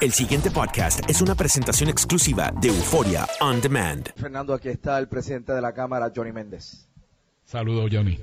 El siguiente podcast es una presentación exclusiva de Euforia On Demand. Fernando, aquí está el presidente de la Cámara, Johnny Méndez. Saludos, Johnny.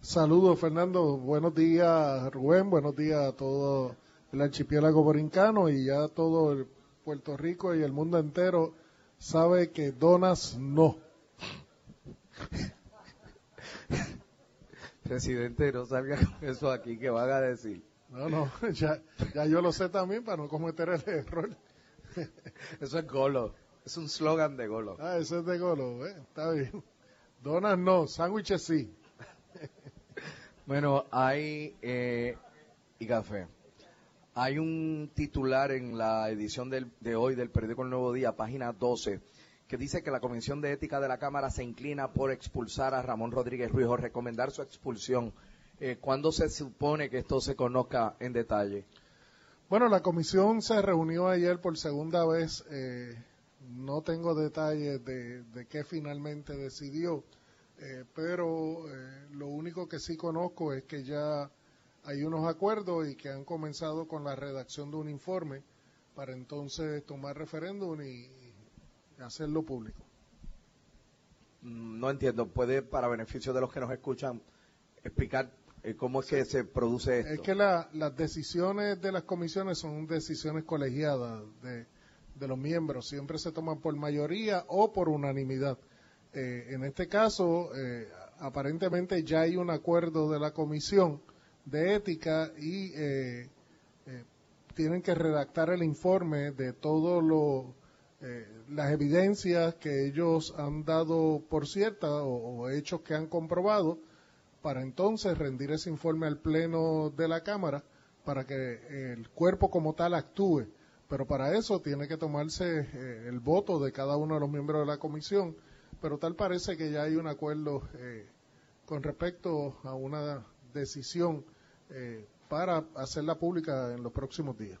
Saludos, Fernando. Buenos días, Rubén. Buenos días a todo el archipiélago borincano y ya todo el Puerto Rico y el mundo entero sabe que donas no. Presidente, no salga con eso aquí que van a decir. No, no, ya, ya yo lo sé también para no cometer el error. Eso es golo. Es un slogan de golo. Ah, eso es de golo, ¿eh? está bien. Donas no, sándwiches sí. Bueno, hay eh, y café. Hay un titular en la edición del- de hoy del periódico El Nuevo Día, página 12, que dice que la Comisión de Ética de la Cámara se inclina por expulsar a Ramón Rodríguez Ruiz o recomendar su expulsión. Eh, ¿Cuándo se supone que esto se conozca en detalle? Bueno, la comisión se reunió ayer por segunda vez. eh, no tengo detalles de, de qué finalmente decidió, eh, pero lo único que sí conozco es que ya hay unos acuerdos y que han comenzado con la redacción de un informe para entonces tomar referéndum y, y hacerlo público. Mm, No entiendo. ¿Puede, para beneficio de los que nos escuchan, explicar cómo es que se produce esto? Es que la- las decisiones de las comisiones son decisiones colegiadas de, de los miembros, siempre se toman por mayoría o por unanimidad. Eh, en este caso, eh, aparentemente ya hay un acuerdo de la comisión de ética y eh, eh, tienen que redactar el informe de eh, las evidencias que ellos han dado por cierta o, o hechos que han comprobado para entonces rendir ese informe al pleno de la Cámara para que el cuerpo como tal actúe. Pero para eso tiene que tomarse eh, el voto de cada uno de los miembros de la comisión. Pero tal parece que ya hay un acuerdo eh, con respecto a una decisión eh, para hacerla pública en los próximos días.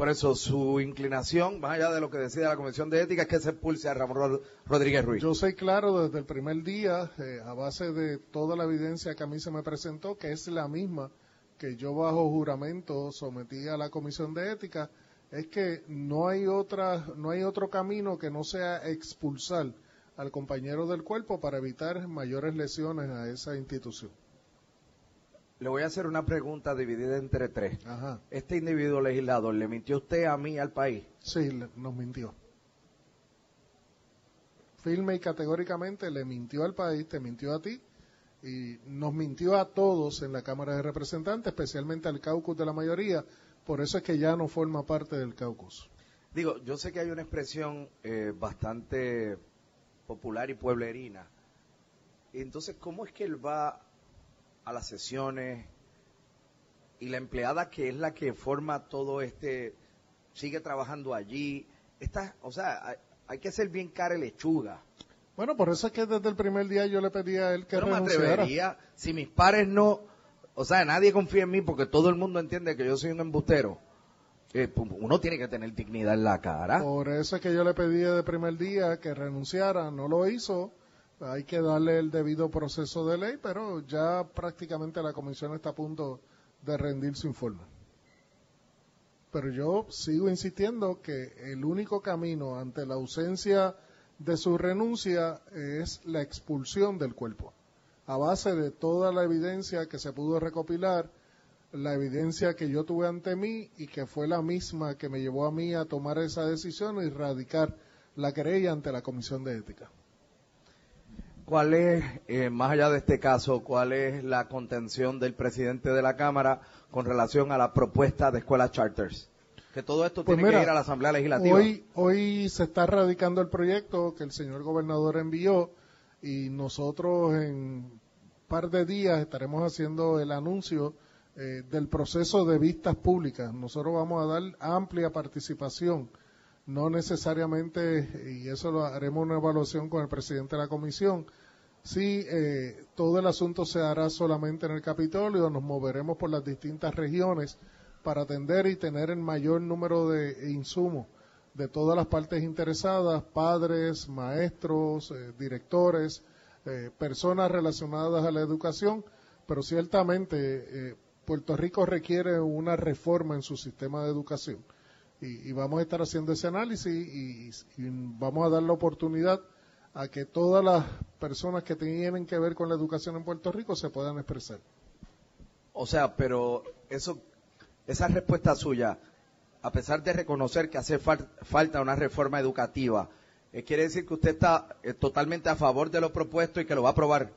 Por eso, su inclinación, más allá de lo que decide la Comisión de Ética, es que se expulse a Ramón Rod- Rodríguez Ruiz. Yo soy claro desde el primer día, eh, a base de toda la evidencia que a mí se me presentó, que es la misma que yo bajo juramento sometí a la Comisión de Ética, es que no hay otra, no hay otro camino que no sea expulsar al compañero del cuerpo para evitar mayores lesiones a esa institución. Le voy a hacer una pregunta dividida entre tres. Ajá. Este individuo legislador, ¿le mintió usted a mí al país? Sí, le- nos mintió. Firme y categóricamente le mintió al país, te mintió a ti y nos mintió a todos en la Cámara de Representantes, especialmente al caucus de la mayoría. Por eso es que ya no forma parte del caucus. Digo, yo sé que hay una expresión eh, bastante popular y pueblerina. Entonces, ¿cómo es que él va a las sesiones y la empleada que es la que forma todo este sigue trabajando allí? Está, o sea, hay, hay que ser bien cara y lechuga. Bueno, por eso es que desde el primer día yo le pedí a él que me renunciara. atrevería, si mis pares no, o sea, nadie confía en mí porque todo el mundo entiende que yo soy un embustero. Eh, pu- uno tiene que tener dignidad en la cara. Por eso es que yo le pedí el primer día que renunciara, no lo hizo. Hay que darle el debido proceso de ley, pero ya prácticamente la comisión está a punto de rendir su informe. Pero yo sigo insistiendo que el único camino ante la ausencia de su renuncia es la expulsión del cuerpo. A base de toda la evidencia que se pudo recopilar, la evidencia que yo tuve ante mí y que fue la misma que me llevó a mí a tomar esa decisión y radicar la querella ante la Comisión de Ética. ¿Cuál es, eh, más allá de este caso, cuál es la contención del presidente de la Cámara con relación a la propuesta de escuelas charters? Que todo esto Pues tiene mira, que ir a la Asamblea Legislativa. Hoy, hoy se está radicando el proyecto que el señor gobernador envió y nosotros en un par de días estaremos haciendo el anuncio eh, del proceso de vistas públicas. Nosotros vamos a dar amplia participación, no necesariamente, y eso lo haremos una evaluación con el presidente de la comisión. Si eh, todo el asunto se hará solamente en el Capitolio, nos moveremos por las distintas regiones para atender y tener el mayor número de insumos de todas las partes interesadas, padres, maestros, eh, directores, eh, personas relacionadas a la educación, pero ciertamente eh, Puerto Rico requiere una reforma en su sistema de educación y, y vamos a estar haciendo ese análisis y, y vamos a dar la oportunidad a que todas las personas que tienen que ver con la educación en Puerto Rico se puedan expresar. O sea, pero eso, esa respuesta suya, a pesar de reconocer que hace fal- falta una reforma educativa, eh, quiere decir que usted está eh, totalmente a favor de lo propuesto y que lo va a aprobar.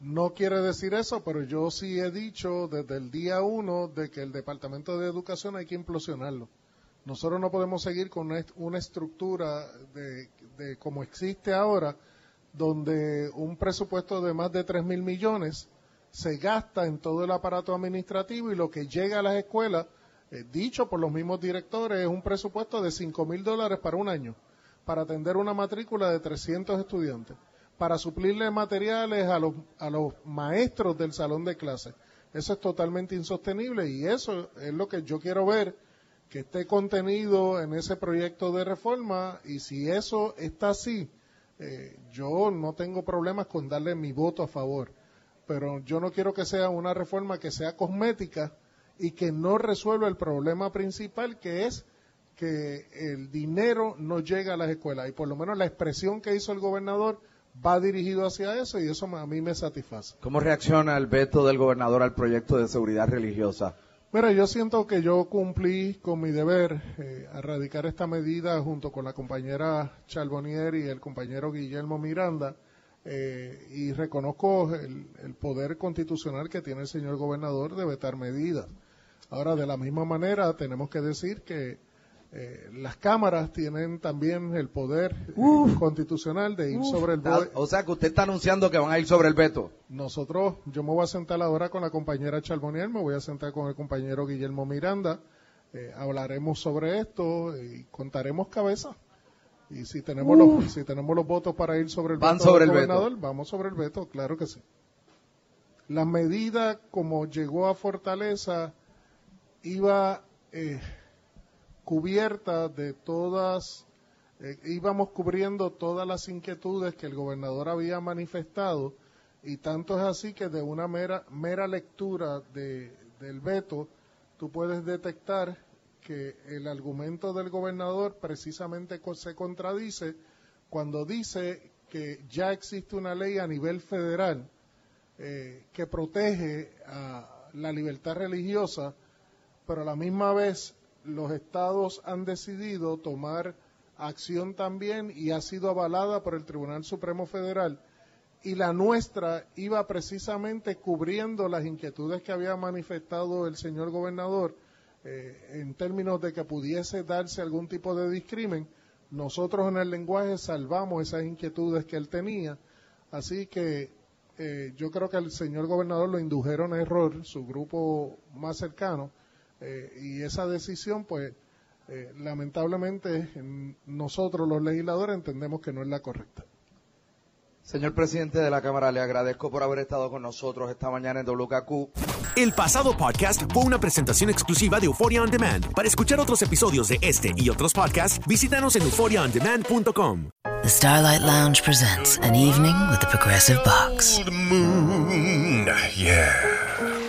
No quiere decir eso, pero yo sí he dicho desde el día uno de que el Departamento de Educación hay que implosionarlo. Nosotros no podemos seguir con una, est- una estructura de, como existe ahora, donde un presupuesto de más de 3 mil millones se gasta en todo el aparato administrativo y lo que llega a las escuelas, eh, dicho por los mismos directores, es un presupuesto de 5 mil dólares para un año, para atender una matrícula de 300 estudiantes, para suplirle materiales a los, a los maestros del salón de clases. Eso es totalmente insostenible y eso es lo que yo quiero ver que esté contenido en ese proyecto de reforma y si eso está así, eh, yo no tengo problemas con darle mi voto a favor, pero yo no quiero que sea una reforma que sea cosmética y que no resuelva el problema principal que es que el dinero no llega a las escuelas y por lo menos la expresión que hizo el gobernador va dirigido hacia eso y eso a mí me satisface. ¿Cómo reacciona el veto del gobernador al proyecto de seguridad religiosa? Mira, yo siento que yo cumplí con mi deber eh, a radicar esta medida junto con la compañera Charbonnier y el compañero Guillermo Miranda eh, y reconozco el, el poder constitucional que tiene el señor gobernador de vetar medidas. Ahora, de la misma manera, tenemos que decir que eh, las cámaras tienen también el poder eh, constitucional de ir Uf, sobre el está- BOE. O sea que usted está anunciando que van a ir sobre el veto. Nosotros, yo me voy a sentar ahora con la compañera Charbonnier, me voy a sentar con el compañero Guillermo Miranda, eh, hablaremos sobre esto y contaremos cabeza. Y si tenemos los, si tenemos los votos para ir sobre el Van veto sobre del el veto. gobernador, vamos sobre el veto, claro que sí. La medida como llegó a Fortaleza iba eh, cubierta de todas, eh, íbamos cubriendo todas las inquietudes que el gobernador había manifestado y tanto es así que de una mera, mera lectura de, del veto tú puedes detectar que el argumento del gobernador precisamente se contradice cuando dice que ya existe una ley a nivel federal eh, que protege a la libertad religiosa, pero a la misma vez los estados han decidido tomar acción también y ha sido avalada por el Tribunal Supremo Federal y la nuestra iba precisamente cubriendo las inquietudes que había manifestado el señor gobernador eh, en términos de que pudiese darse algún tipo de discrimen. Nosotros en el lenguaje salvamos esas inquietudes que él tenía, así que eh, yo creo que el señor gobernador lo indujeron a error, su grupo más cercano, eh, y esa decisión, pues, lamentablemente nosotros los legisladores entendemos que no es la correcta. Señor presidente de la Cámara, le agradezco por haber estado con nosotros esta mañana en WKQ. El pasado podcast fue una presentación exclusiva de Euphoria On Demand. Para escuchar otros episodios de este y otros podcasts, visítanos en euphoriaondemand.com. The Starlight Lounge presents an evening with the Progressive Box. Old moon, yeah.